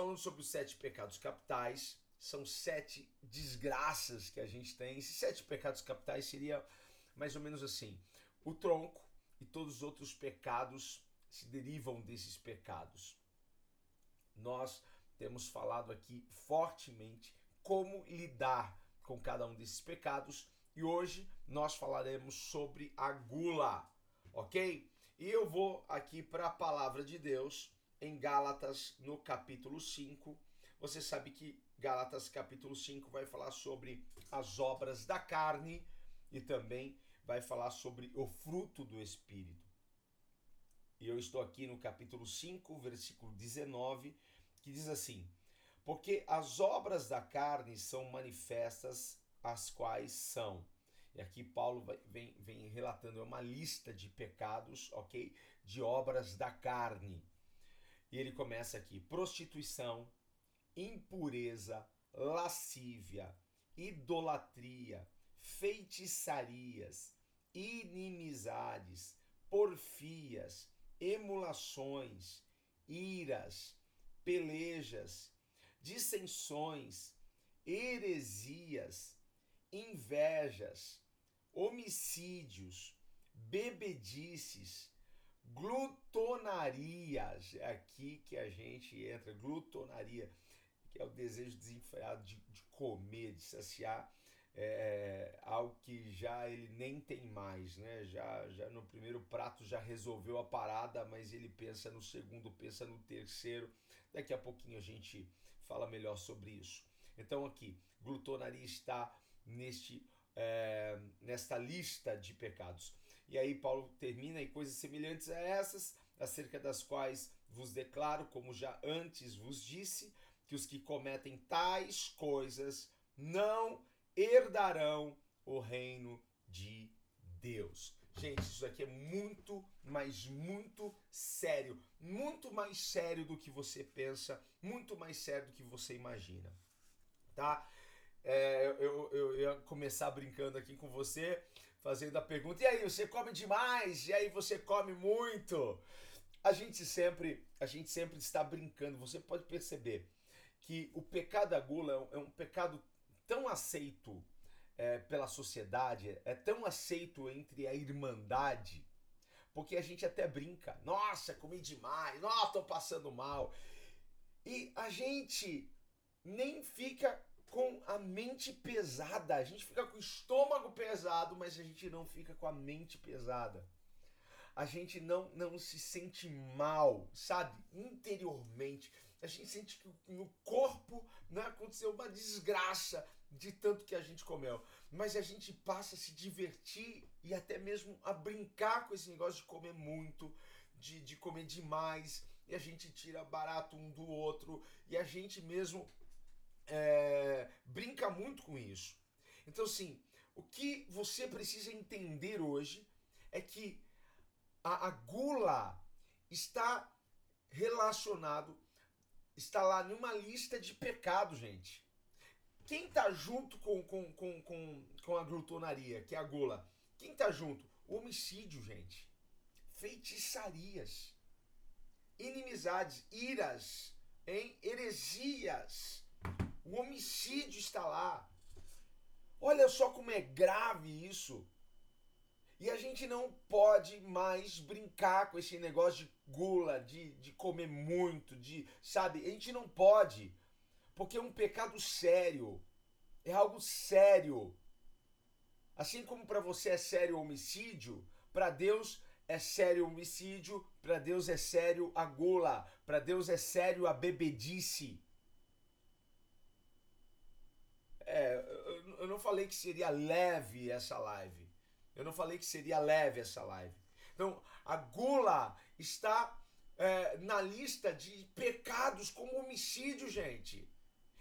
Falando sobre os sete pecados capitais. São sete desgraças que a gente tem. Esses sete pecados capitais seria mais ou menos assim: o tronco e todos os outros pecados se derivam desses pecados. Nós temos falado aqui fortemente como lidar com cada um desses pecados e hoje nós falaremos sobre a gula, ok? E eu vou aqui para a palavra de Deus em Gálatas, no capítulo 5. Você sabe que Gálatas, capítulo 5, vai falar sobre as obras da carne e também vai falar sobre o fruto do Espírito. E eu estou aqui no capítulo 5, versículo 19, que diz assim: Porque as obras da carne são manifestas, as quais são. E aqui Paulo vem, vem relatando uma lista de pecados, ok? De obras da carne. E ele começa aqui: prostituição, impureza, lascívia, idolatria, feitiçarias, inimizades, porfias, emulações, iras, pelejas, dissensões, heresias, invejas, homicídios, bebedices, glutonarias. É aqui que a gente entra, glutonaria, que é o desejo desenfreado de, de comer, de saciar é, algo que já ele nem tem mais, né? Já, já no primeiro prato já resolveu a parada, mas ele pensa no segundo, pensa no terceiro. Daqui a pouquinho a gente fala melhor sobre isso. Então aqui, glutonaria está neste é, nesta lista de pecados. E aí Paulo termina e coisas semelhantes a essas, acerca das quais vos declaro, como já antes vos disse, que os que cometem tais coisas não herdarão o reino de Deus. Gente, isso aqui é muito, mas muito sério. Muito mais sério do que você pensa, muito mais sério do que você imagina. Tá? É, eu, eu, eu ia começar brincando aqui com você, fazendo a pergunta: e aí, você come demais? E aí, você come muito? A gente sempre, a gente sempre está brincando. Você pode perceber que o pecado da gula é um, pecado tão aceito é, pela sociedade, é tão aceito entre a irmandade, porque a gente até brinca: nossa, comi demais, nossa, tô passando mal. E a gente nem fica com a mente pesada. A gente fica com o estômago pesado, mas a gente não fica com a mente pesada. A gente não, não se sente mal, sabe? Interiormente. A gente sente que no corpo né, aconteceu uma desgraça de tanto que a gente comeu. Mas a gente passa a se divertir e até mesmo a brincar com esse negócio de comer muito, de, de comer demais. E a gente tira barato um do outro. E a gente mesmo é, brinca muito com isso. Então, assim, o que você precisa entender hoje é que a, a gula está relacionado, está lá numa lista de pecados, gente. Quem está junto com, com, com, com, com a glutonaria, que é a gula? Quem está junto? Homicídio, gente. Feitiçarias, inimizades, iras, em heresias o homicídio está lá. Olha só como é grave isso. E a gente não pode mais brincar com esse negócio de gula, de, de comer muito, de. Sabe? A gente não pode. Porque é um pecado sério. É algo sério. Assim como para você é sério o homicídio, para Deus é sério o homicídio, para Deus é sério a gula, para Deus é sério a bebedice. É, eu não falei que seria leve essa live. Eu não falei que seria leve essa live. Então, a gula está é, na lista de pecados como homicídio, gente.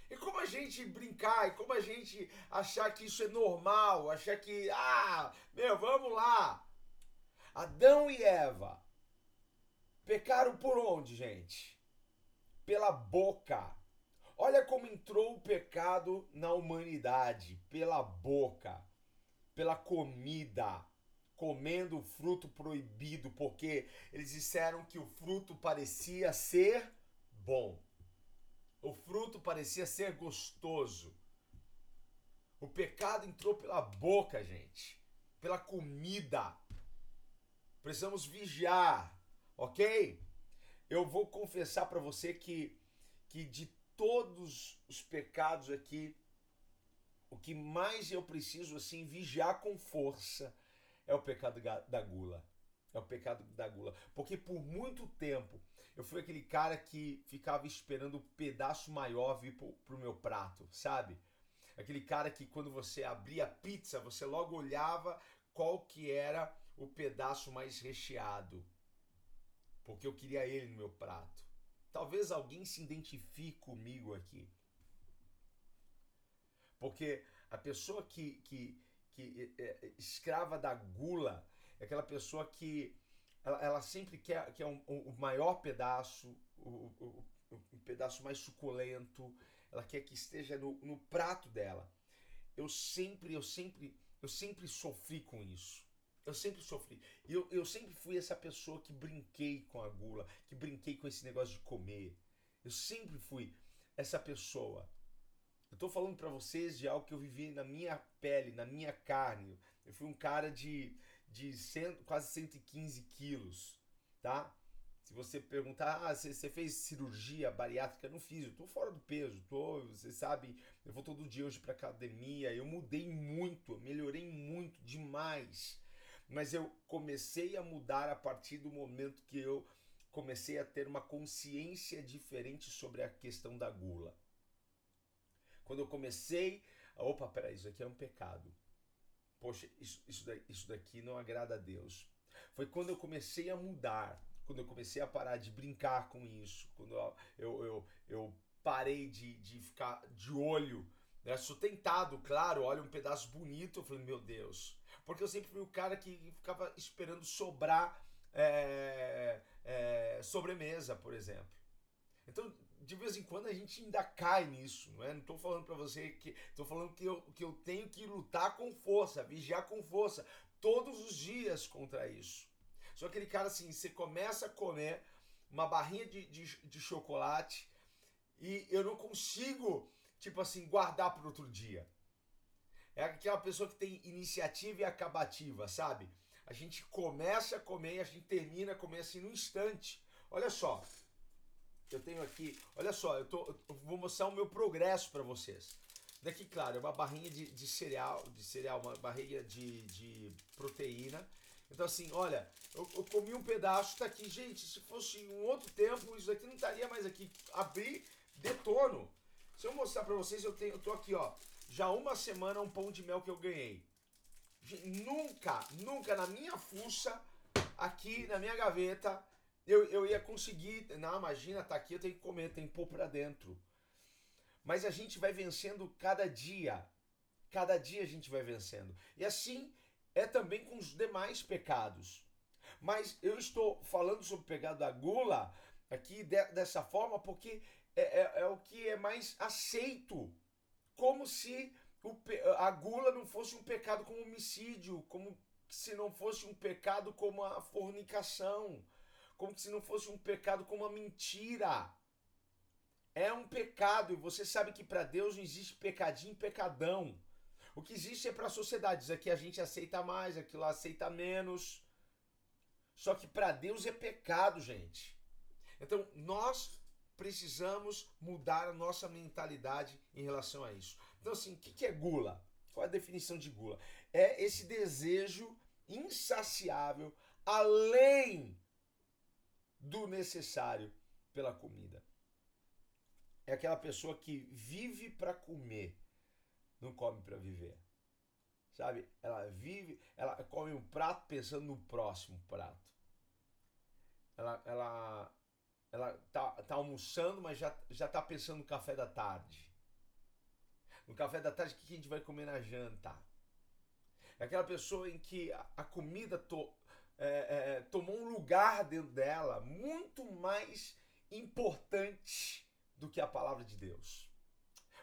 E como a gente brincar, e como a gente achar que isso é normal, achar que, ah, meu, vamos lá. Adão e Eva pecaram por onde, gente? Pela boca. Olha como entrou o pecado na humanidade, pela boca, pela comida comendo o fruto proibido, porque eles disseram que o fruto parecia ser bom. O fruto parecia ser gostoso. O pecado entrou pela boca, gente, pela comida. Precisamos vigiar, ok? Eu vou confessar para você que, que de todos os pecados aqui, o que mais eu preciso assim vigiar com força é o pecado da gula. É o pecado da gula. Porque por muito tempo eu fui aquele cara que ficava esperando o um pedaço maior vir pro, pro meu prato, sabe? Aquele cara que quando você abria a pizza, você logo olhava qual que era o pedaço mais recheado. Porque eu queria ele no meu prato. Talvez alguém se identifique comigo aqui. Porque a pessoa que, que, que é, é, escrava da gula, é aquela pessoa que ela, ela sempre quer, quer um, um, o maior pedaço, o, o, o, pedaço mais suculento, ela quer que esteja no, no prato dela. Eu sempre, eu sempre, eu sempre sofri com isso. Eu sempre sofri. Eu, eu sempre fui essa pessoa que brinquei com a gula, que brinquei com esse negócio de comer. Eu sempre fui essa pessoa. Eu estou falando para vocês de algo que eu vivi na minha pele, na minha carne. Eu fui um cara de, de cento, quase 115 quilos, tá? Se você perguntar, ah, você, fez cirurgia bariátrica? Eu não fiz, eu tô fora do peso, tô, você sabe, eu vou todo dia hoje pra academia, eu mudei muito, melhorei muito, demais. Mas eu comecei a mudar a partir do momento que eu comecei a ter uma consciência diferente sobre a questão da gula. Quando eu comecei, opa, peraí, isso aqui é um pecado. Poxa, isso, isso, daqui, isso daqui não agrada a Deus. Foi quando eu comecei a mudar, quando eu comecei a parar de brincar com isso, quando eu, eu, eu, parei de, de ficar de olho. Né? Sou tentado, claro, olha um pedaço bonito, eu falei, meu Deus. Porque eu sempre fui o cara que ficava esperando sobrar é, é, sobremesa, por exemplo. Então, de vez em quando a gente ainda cai nisso, não é? Não estou falando para você que. Estou falando que eu, que eu tenho que lutar com força, vigiar com força, todos os dias contra isso. Só aquele cara assim, você começa a comer uma barrinha de, de, de chocolate e eu não consigo, tipo assim, guardar para outro dia. É aquela pessoa que tem iniciativa e acabativa, sabe? A gente começa a comer a gente termina a comer assim no instante. Olha só, eu tenho aqui, olha só, eu, tô, eu vou mostrar o meu progresso para vocês. Daqui, claro, é uma barrinha de, de cereal, de cereal, uma barrinha de, de proteína. Então, assim, olha, eu, eu, comi um pedaço, tá aqui. Gente, se fosse um outro tempo, isso aqui não estaria mais aqui. Abri, detono. Se eu mostrar para vocês, eu tenho, eu tô aqui, ó, já uma semana um pão de mel que eu ganhei. Nunca, nunca na minha fuça, aqui na minha gaveta, eu, eu ia conseguir. Não, imagina, tá aqui, eu tenho que comer, tem que pôr pra dentro. Mas a gente vai vencendo cada dia. Cada dia a gente vai vencendo. E assim é também com os demais pecados. Mas eu estou falando sobre o pecado da gula aqui de, dessa forma porque é, é, é, o que é mais aceito. Como se a gula não fosse um pecado como homicídio, como se não fosse um pecado como a fornicação como se não fosse um pecado, como uma mentira. É um pecado e você sabe que para Deus não existe pecadinho, pecadão. O que existe é para a sociedade. Aqui a gente aceita mais, aquilo aceita menos. Só que para Deus é pecado, gente. Então nós precisamos mudar a nossa mentalidade em relação a isso. Então, assim, o que é gula? Qual é a definição de gula? É esse desejo insaciável além do necessário pela comida. É aquela pessoa que vive para comer, não come para viver. Sabe? Ela vive, ela come um prato pensando no próximo prato. Ela, ela, ela tá, tá almoçando, mas já, já tá pensando no café da tarde. No café da tarde, o que a gente vai comer na janta? É aquela pessoa em que a, a comida to, é, é, tomou um lugar dentro dela muito mais importante do que a palavra de Deus.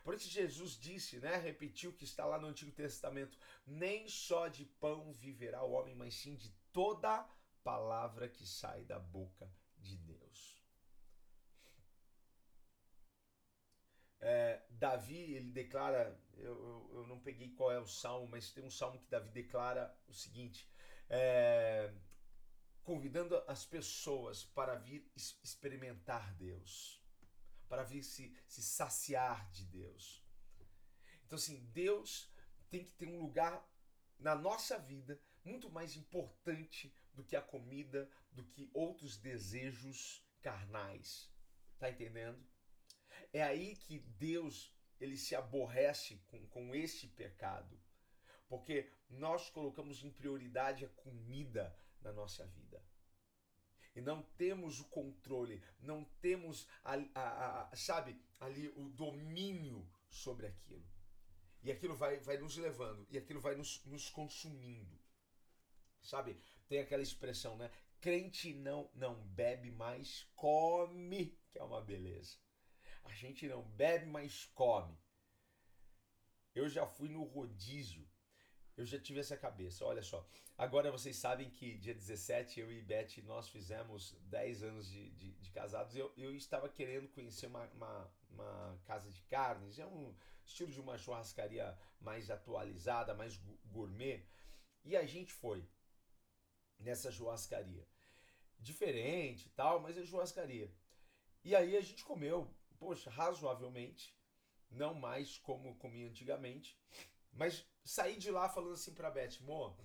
Por isso Jesus disse, né, repetiu que está lá no Antigo Testamento, nem só de pão viverá o homem, mas sim de toda palavra que sai da boca de Deus. É, Davi, ele declara, eu, eu, eu, não peguei qual é o salmo, mas tem um salmo que Davi declara o seguinte, é, convidando as pessoas para vir experimentar Deus para vir se, se saciar de Deus. Então, assim, Deus tem que ter um lugar na nossa vida muito mais importante do que a comida, do que outros desejos carnais. Tá entendendo? É aí que Deus ele se aborrece com, com este pecado. Porque nós colocamos em prioridade a comida na nossa vida e não temos o controle, não temos, a, a, a, sabe, ali o domínio sobre aquilo. E aquilo vai, vai nos levando, e aquilo vai nos, nos consumindo. Sabe? Tem aquela expressão, né? Crente não, não bebe, mas come, que é uma beleza. A gente não bebe, mas come. Eu já fui no rodízio eu já tive essa cabeça. Olha só, agora vocês sabem que dia 17 eu e Beth nós fizemos 10 anos de, de, de casados. Eu, eu estava querendo conhecer uma, uma, uma, casa de carnes, é um estilo de uma churrascaria mais atualizada, mais gourmet. E a gente foi nessa churrascaria. Diferente e tal, mas é churrascaria. E aí a gente comeu, poxa, razoavelmente, não mais como comia antigamente, mas saí de lá falando assim pra Beth, Mo,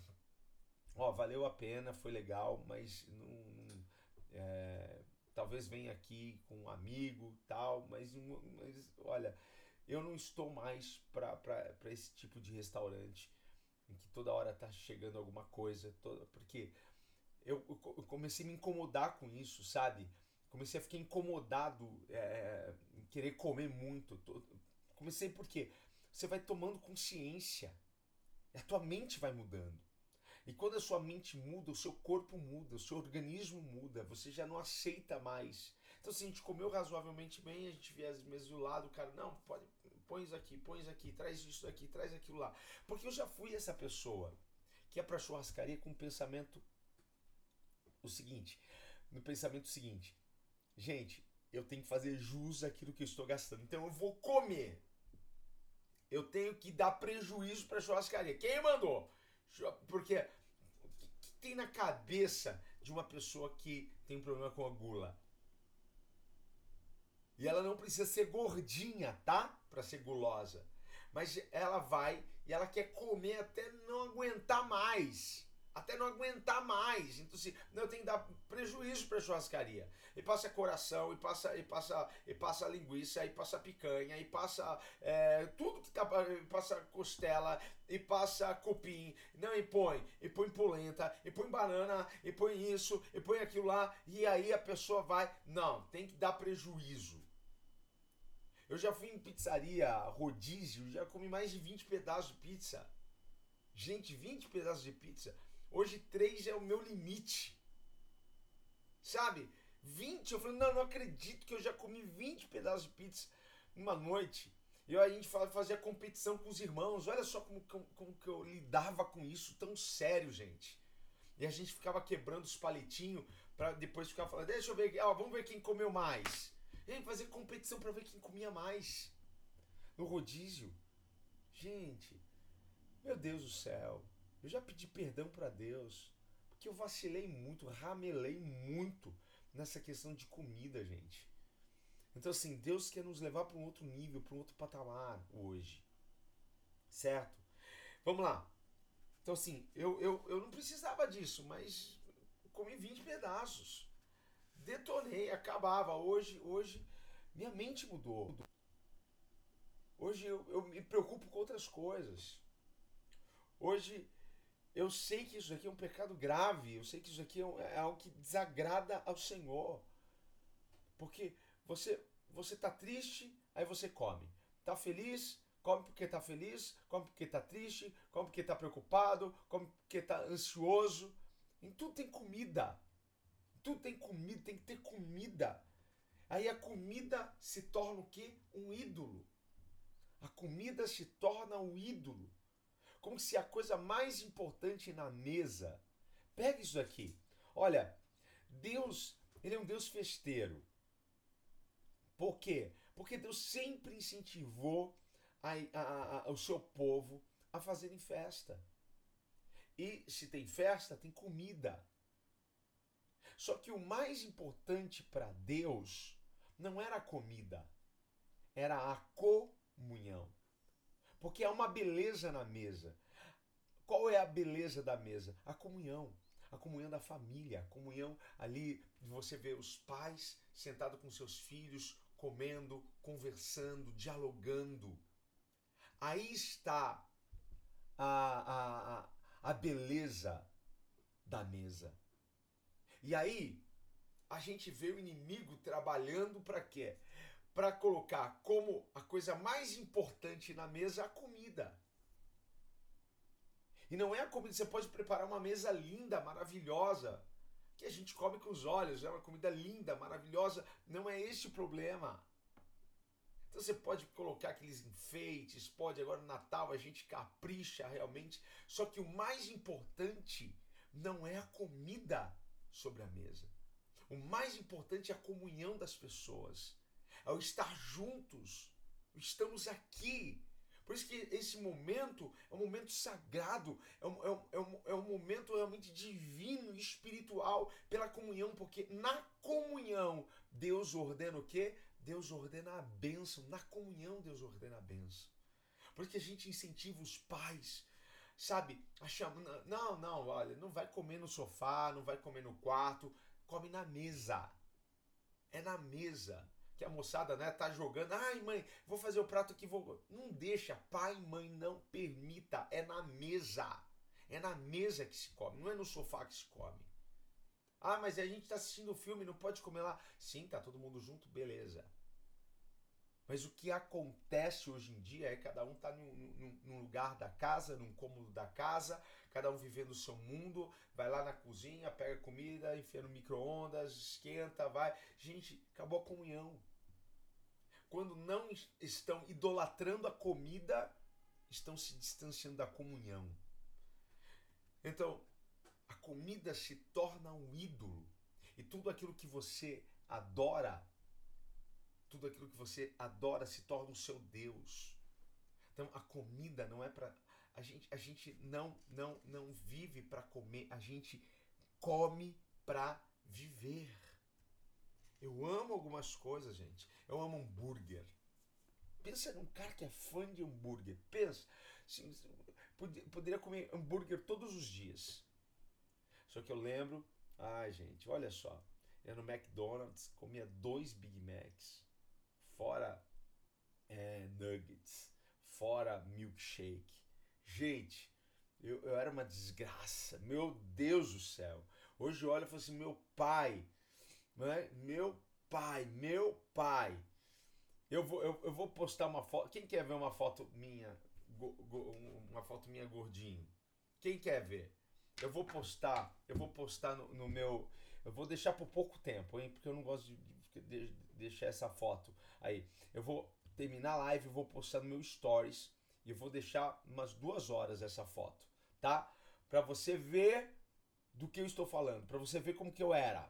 ó, valeu a pena, foi legal, mas não é, talvez venha aqui com um amigo tal, mas, mas olha, eu não estou mais para esse tipo de restaurante em que toda hora tá chegando alguma coisa, toda, porque eu, eu comecei a me incomodar com isso, sabe? Comecei a ficar incomodado é, em querer comer muito. Comecei porque você vai tomando consciência a tua mente vai mudando. E quando a sua mente muda, o seu corpo muda, o seu organismo muda, você já não aceita mais. Então, se a gente comeu razoavelmente bem, a gente vê as mesas do lado, o cara, não, pode, põe isso aqui, põe isso aqui, traz isso aqui, traz aquilo lá. Porque eu já fui essa pessoa que é pra churrascaria com o pensamento o seguinte, no pensamento seguinte, gente, eu tenho que fazer jus àquilo que eu estou gastando, então eu vou comer eu tenho que dar prejuízo para a churrascaria. Quem mandou? Porque o que tem na cabeça de uma pessoa que tem um problema com a gula? E ela não precisa ser gordinha, tá? Para ser gulosa. Mas ela vai e ela quer comer até não aguentar mais até não aguentar mais. Então, assim, não, eu tenho que dar prejuízo para a churrascaria. E passa coração, e passa, e passa, e passa linguiça, e passa picanha, e passa é, tudo que tá. Passa costela, e passa cupim. Não, e põe, e põe polenta, e põe banana, e põe isso, e põe aquilo lá. E aí a pessoa vai. Não, tem que dar prejuízo. Eu já fui em pizzaria, rodízio, já comi mais de 20 pedaços de pizza. Gente, 20 pedaços de pizza. Hoje três é o meu limite. Sabe? 20, eu falei, não, não acredito que eu já comi 20 pedaços de pizza numa noite. E a gente fazia competição com os irmãos. Olha só como, como, como que eu lidava com isso tão sério, gente. E a gente ficava quebrando os palitinhos para depois ficar falando, deixa eu ver, ó, vamos ver quem comeu mais. E aí fazer competição para ver quem comia mais. No rodízio. Gente, meu Deus do céu. Eu já pedi perdão para Deus, porque eu vacilei muito, ramelei muito nessa questão de comida, gente. Então, assim, Deus quer nos levar para um outro nível, para um outro patamar hoje. Certo? Vamos lá. Então, assim, eu, eu, eu não precisava disso, mas comi 20 pedaços. Detonei, acabava. Hoje, hoje minha mente mudou. Hoje eu, eu me preocupo com outras coisas. Hoje eu sei que isso aqui é um pecado grave, eu sei que isso aqui é, é algo que desagrada ao Senhor. Porque você você tá triste, aí você come. Tá feliz, come porque tá feliz, come porque tá triste, come porque tá preocupado, come porque tá ansioso. Em tudo tem comida. Tudo tem comida, tem que ter comida. Aí a comida se torna o quê? Um ídolo. A comida se torna um ídolo. Como se a coisa mais importante na mesa. Pega isso aqui. Olha, Deus, ele é um Deus festeiro. Por quê? Porque Deus sempre incentivou a, a, a, o seu povo a fazerem festa. E se tem festa, tem comida. Só que o mais importante para Deus não era a comida, era a comunhão. Porque há uma beleza na mesa. Qual é a beleza da mesa? A comunhão. A comunhão da família, a comunhão ali de você ver os pais sentados com seus filhos, comendo, conversando, dialogando. Aí está a, a, a beleza da mesa. E aí a gente vê o inimigo trabalhando para quê? Para colocar como a coisa mais importante na mesa a comida. E não é a comida, você pode preparar uma mesa linda, maravilhosa, que a gente come com os olhos, é uma comida linda, maravilhosa, não é esse o problema. Então você pode colocar aqueles enfeites, pode agora no Natal a gente capricha realmente, só que o mais importante não é a comida sobre a mesa. O mais importante é a comunhão das pessoas ao estar juntos. Estamos aqui. Por isso que esse momento é um momento sagrado, é um, é um, é um, é um momento realmente divino, espiritual, pela comunhão, porque na comunhão Deus ordena o quê? Deus ordena a bênção. Na comunhão Deus ordena a bênção. Por isso que a gente incentiva os pais, sabe? A chama, não, não, olha, não vai comer no sofá, não vai comer no quarto, come na mesa. É na mesa que a moçada né, tá jogando. Ai, mãe, vou fazer o prato aqui, vou. Não deixa, pai mãe, não permita. É na mesa. É na mesa que se come, não é no sofá que se come. Ah, mas a gente está assistindo o filme, não pode comer lá. Sim, tá todo mundo junto, beleza. Mas o que acontece hoje em dia é que cada um está num, num, num, lugar da casa, num cômodo da casa, cada um vivendo o seu mundo, vai lá na cozinha, pega comida, enfia no micro-ondas, esquenta, vai. Gente, acabou a comunhão quando não estão idolatrando a comida, estão se distanciando da comunhão. Então, a comida se torna um ídolo. E tudo aquilo que você adora, tudo aquilo que você adora se torna o seu Deus. Então, a comida não é para a gente, a gente não não não vive para comer, a gente come para viver. Eu amo algumas coisas, gente. Eu amo hambúrguer. Pensa num cara que é fã de hambúrguer. Pensa. Assim, poderia comer hambúrguer todos os dias. Só que eu lembro. Ai, gente, olha só. Eu no McDonald's comia dois Big Macs. Fora é, nuggets. Fora milkshake. Gente, eu, eu era uma desgraça. Meu Deus do céu. Hoje eu olho e falo assim: meu pai né? Meu pai, meu pai. Eu vou, eu, eu vou postar uma foto. Quem quer ver uma foto minha, go, go, uma foto minha gordinho? Quem quer ver? Eu vou postar, eu vou postar no, no meu, eu vou deixar por pouco tempo, hein? Porque eu não gosto de, de, de deixar essa foto aí. Eu vou terminar a live, vou postar no meu stories e eu vou deixar umas duas horas essa foto, tá? Para você ver do que eu estou falando, para você ver como que eu era,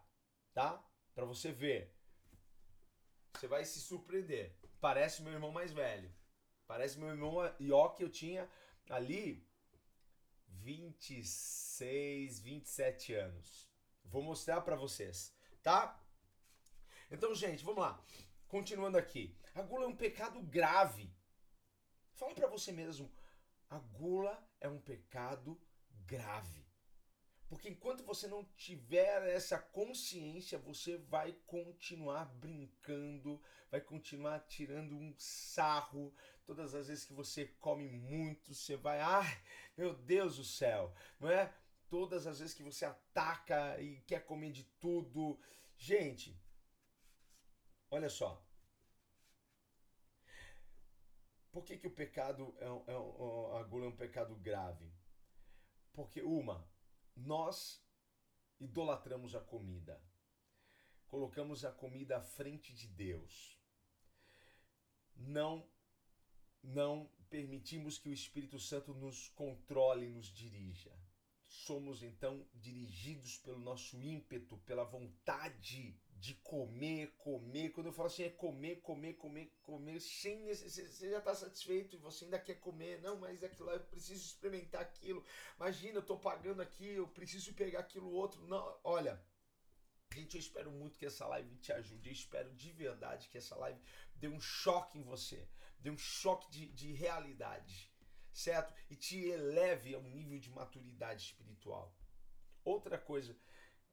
tá? Para você ver. Você vai se surpreender. Parece meu irmão mais velho. Parece meu irmão que eu tinha ali 26, 27 anos. Vou mostrar para vocês, tá? Então, gente, vamos lá. Continuando aqui. A gula é um pecado grave. Fala para você mesmo. A gula é um pecado grave. Porque enquanto você não tiver essa consciência, você vai continuar brincando, vai continuar tirando um sarro. todas as vezes que você come muito, você vai, ai, meu Deus do céu, não é? Todas as vezes que você ataca e quer comer de tudo. Gente, olha só. Por que, que o pecado é, é um, a gula é um pecado grave? Porque, uma, nós idolatramos a comida. Colocamos a comida à frente de Deus. Não não permitimos que o Espírito Santo nos controle nos dirija. Somos então dirigidos pelo nosso ímpeto, pela vontade de comer, comer. Quando eu falo assim, é comer, comer, comer, comer, sem necessidade. Você já está satisfeito e você ainda quer comer. Não, mas é aquilo lá, eu preciso experimentar aquilo. Imagina, eu estou pagando aqui, eu preciso pegar aquilo outro. Não, olha. Gente, eu espero muito que essa live te ajude. Eu espero de verdade que essa live dê um choque em você, dê um choque de, de realidade, certo? E te eleve a um nível de maturidade espiritual. Outra coisa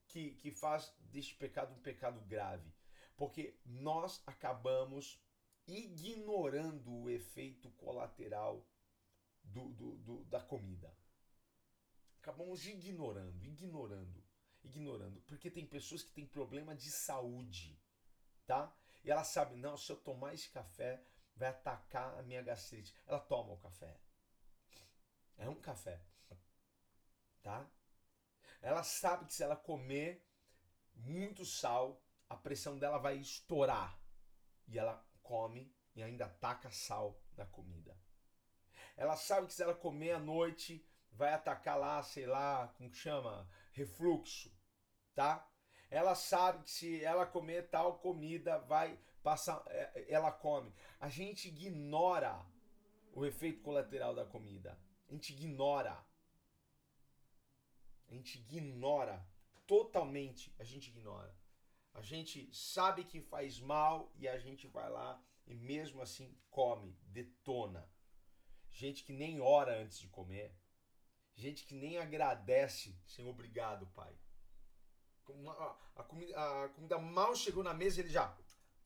que, que faz deste pecado um pecado grave. Porque nós acabamos ignorando o efeito colateral do, do, do, da comida. Acabamos ignorando, ignorando, ignorando. Porque tem pessoas que têm problema de saúde, tá? E ela sabe, não, se eu tomar esse café, vai atacar a minha gastrite. Ela toma o café. É um café, tá? Ela sabe que se ela comer muito sal, a pressão dela vai estourar. E ela come e ainda taca sal na comida. Ela sabe que se ela comer à noite, vai atacar lá, sei lá, como chama? Refluxo, tá? Ela sabe que se ela comer tal comida, vai passar. É, ela come. A gente ignora o efeito colateral da comida. A gente ignora. A gente ignora totalmente, a gente ignora. A gente sabe que faz mal e a gente vai lá e mesmo assim come, detona. Gente que nem ora antes de comer. Gente que nem agradece, sem obrigado, pai. A, comida, a comida mal chegou na mesa ele já.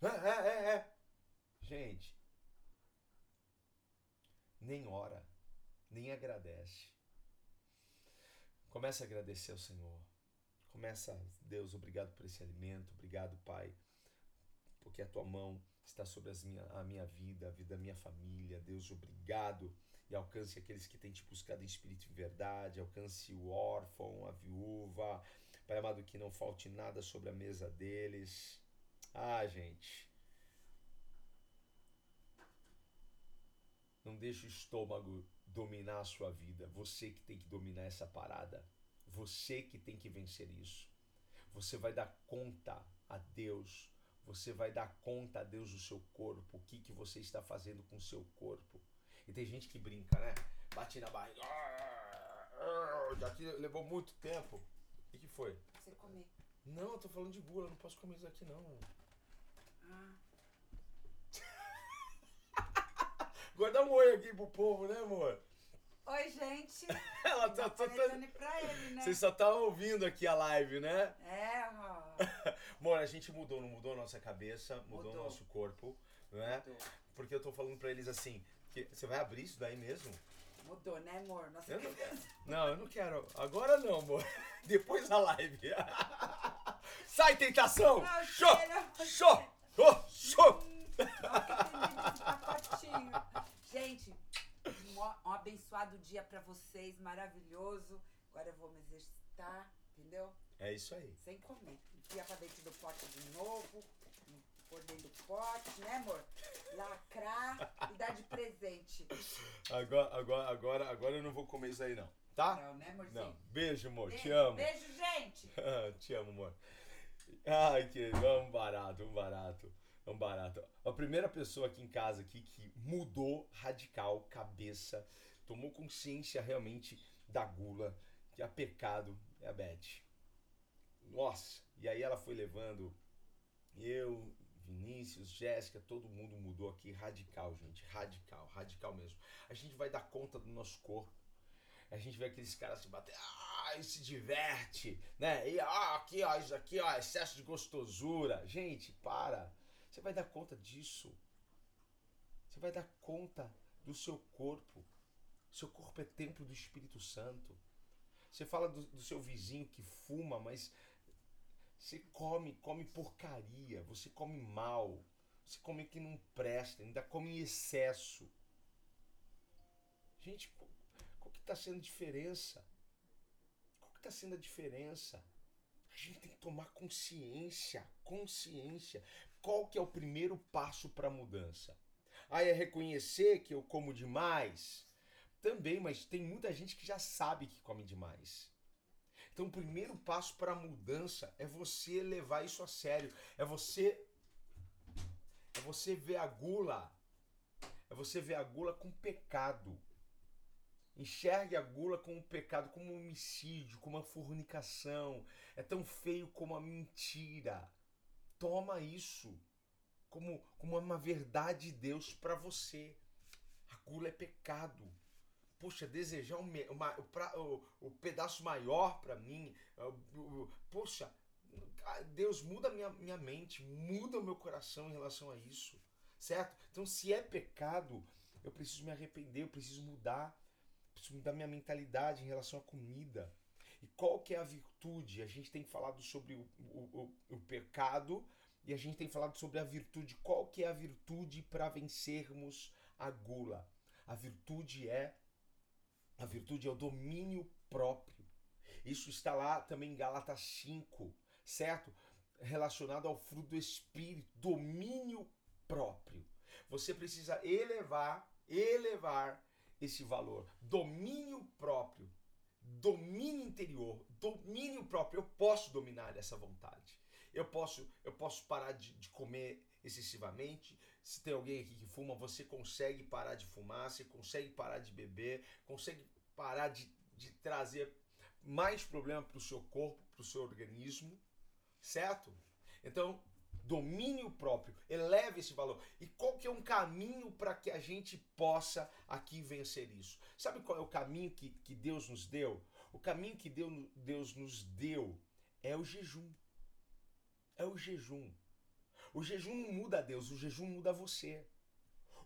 É, é, é, é. Gente, nem ora, nem agradece. Começa a agradecer ao Senhor. Começa, Deus, obrigado por esse alimento, obrigado, Pai, porque a tua mão está sobre minha, a minha vida, a vida da minha família. Deus, obrigado. E alcance aqueles que têm te buscado em espírito e verdade, alcance o órfão, a viúva. Pai amado, que não falte nada sobre a mesa deles. Ah, gente. Não deixe o estômago dominar a sua vida. Você que tem que dominar essa parada. Você que tem que vencer isso. Você vai dar conta a Deus. Você vai dar conta a Deus do seu corpo. O que, que você está fazendo com o seu corpo. E tem gente que brinca, né? Bate na barriga. Daqui levou muito tempo. O que, que foi? Você comer. Não, eu tô falando de bula. Não posso comer isso aqui, não. Ah. Guarda um oi aqui pro povo, né, amor? Oi, gente. Ela tá, tá, tá... pra ele, né? Você só tá ouvindo aqui a live, né? É, ó. Amor, a gente mudou, não mudou a nossa cabeça, mudou, o nosso corpo, né? Mudou. Porque eu tô falando pra eles assim, que você vai abrir isso daí mesmo? Mudou, né, amor? Nossa eu não, não, eu não quero. Agora não, amor. Depois da live. Sai, tentação! Show! Show! Oh, show! Gente, um, um abençoado dia para vocês, maravilhoso. Agora eu vou me exercitar, entendeu? É isso aí. Sem comer. Enfia pra dentro do pote de novo, por dentro do pote, né, amor? Lacrar e dar de presente. Agora, agora, agora, agora eu não vou comer isso aí, não. Tá? Não, né, amorzinho? Não. Beijo, amor. Beijo, te amo. Beijo, gente. te amo, amor. Ai, que um barato, um barato. É um barato. A primeira pessoa aqui em casa aqui que mudou radical cabeça, tomou consciência realmente da gula, que é pecado, é a Beth. Nossa, e aí ela foi levando eu, Vinícius, Jéssica, todo mundo mudou aqui radical, gente, radical, radical mesmo. A gente vai dar conta do nosso corpo. A gente vê aqueles caras se bater, ah, e se diverte, né? E ah, aqui, ó, isso aqui, ó, excesso de gostosura. Gente, para. Você vai dar conta disso. Você vai dar conta do seu corpo. Seu corpo é templo do Espírito Santo. Você fala do, do seu vizinho que fuma, mas você come, come porcaria, você come mal, você come que não presta, ainda come em excesso. Gente, qual que está sendo a diferença? Qual que está sendo a diferença? A gente tem que tomar consciência, consciência. Qual que é o primeiro passo para a mudança? Ah, é reconhecer que eu como demais? Também, mas tem muita gente que já sabe que come demais. Então, o primeiro passo para a mudança é você levar isso a sério. É você é você ver a gula. É você ver a gula com pecado. Enxergue a gula como um pecado, como um homicídio, como uma fornicação. É tão feio como a mentira. Toma isso como, como uma verdade de Deus para você. A gula é pecado. Poxa, desejar um, uma, o, o, pedaço maior para mim. Poxa, Deus muda minha, minha mente, muda o meu coração em relação a isso. Certo? Então, se é pecado, eu preciso me arrepender, eu preciso mudar. Preciso mudar minha mentalidade em relação à comida. E qual que é a virtude? A gente tem falado sobre o, o, o, o pecado e a gente tem falado sobre a virtude. Qual que é a virtude para vencermos a gula? A virtude é a virtude é o domínio próprio. Isso está lá também em Gálatas 5, certo? Relacionado ao fruto do espírito, domínio próprio. Você precisa elevar, elevar esse valor. Domínio próprio, domínio interior, domínio próprio. Eu posso dominar essa vontade. Eu posso, eu posso parar de, de comer excessivamente. Se tem alguém aqui que fuma, você consegue parar de fumar, você consegue parar de beber, consegue parar de, de trazer mais problema para o seu corpo, para o seu organismo, certo? Então, domínio próprio, eleve esse valor. E qual que é um caminho para que a gente possa aqui vencer isso? Sabe qual é o caminho que, que Deus nos deu? O caminho que Deus, Deus nos deu é o jejum. É o jejum. O jejum não muda Deus, o jejum muda você.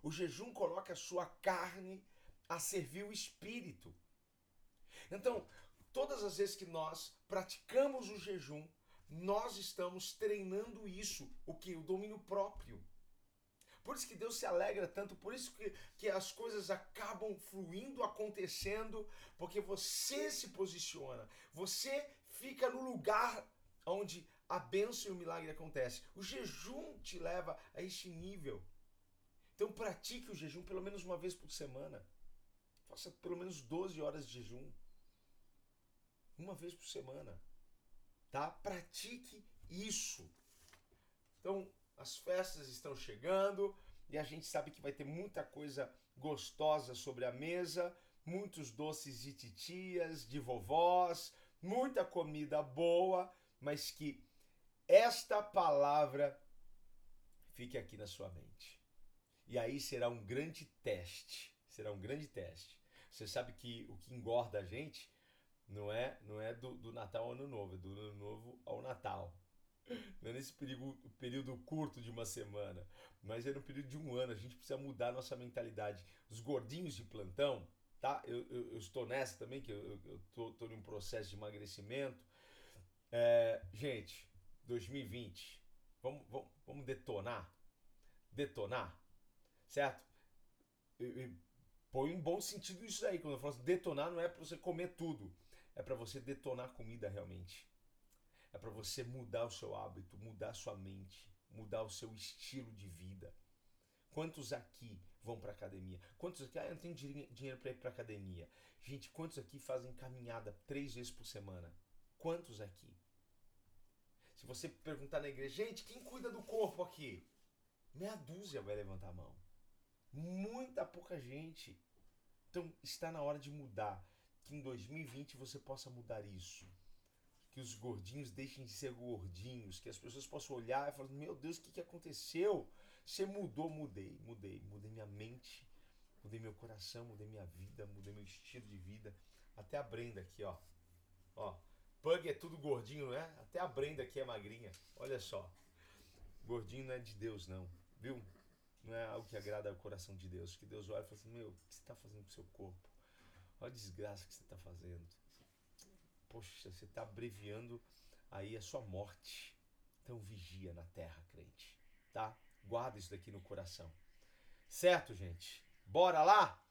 O jejum coloca a sua carne a servir o espírito. Então, todas as vezes que nós praticamos o jejum, nós estamos treinando isso, o que? O domínio próprio. Por isso que Deus se alegra tanto, por isso que, que as coisas acabam fluindo, acontecendo, porque você se posiciona, você fica no lugar onde a bênção e o milagre acontece. O jejum te leva a este nível. Então pratique o jejum pelo menos uma vez por semana. Faça pelo menos 12 horas de jejum. Uma vez por semana tá? Pratique isso. Então, as festas estão chegando e a gente sabe que vai ter muita coisa gostosa sobre a mesa, muitos doces de titias, de vovós, muita comida boa, mas que esta palavra fique aqui na sua mente. E aí será um grande teste, será um grande teste. Você sabe que o que engorda a gente não é, não é do, do Natal ao Ano Novo, é do Ano Novo ao Natal. Não é nesse período, período curto de uma semana, mas é no período de um ano. A gente precisa mudar nossa mentalidade. Os gordinhos de plantão, tá? Eu, eu, eu estou nessa também, que eu, eu tô, tô em um processo de emagrecimento. É, gente, 2020, vamos, vamos, vamos detonar? Detonar, certo? Põe um bom sentido isso aí. Quando eu falo assim, detonar, não é para você comer tudo é para você detonar comida realmente. É para você mudar o seu hábito, mudar a sua mente, mudar o seu estilo de vida. Quantos aqui vão para academia? Quantos aqui, ah, eu não tenho dinheiro para ir para academia? Gente, quantos aqui fazem caminhada três vezes por semana? Quantos aqui? Se você perguntar na igreja, gente, quem cuida do corpo aqui? Meia dúzia vai levantar a mão. Muita pouca gente. Então está na hora de mudar que em 2020 você possa mudar isso. Que os gordinhos deixem de ser gordinhos, que as pessoas possam olhar e falar: Meu Deus, o que, que aconteceu? Você mudou, mudei, mudei, mudei minha mente, mudei meu coração, mudei minha vida, mudei meu estilo de vida. Até a Brenda aqui, ó. Ó, Pug é tudo gordinho, não é? Até a Brenda aqui é magrinha. Olha só. Gordinho não é de Deus, não. Viu? não é algo que agrada ao coração de Deus. Que Deus olha e fala assim: Meu, o que você está fazendo com o seu corpo? Olha a desgraça que você está fazendo. Poxa, você está abreviando aí a sua morte. Então vigia na terra, crente. Tá? Guarda isso daqui no coração. Certo, gente? Bora lá?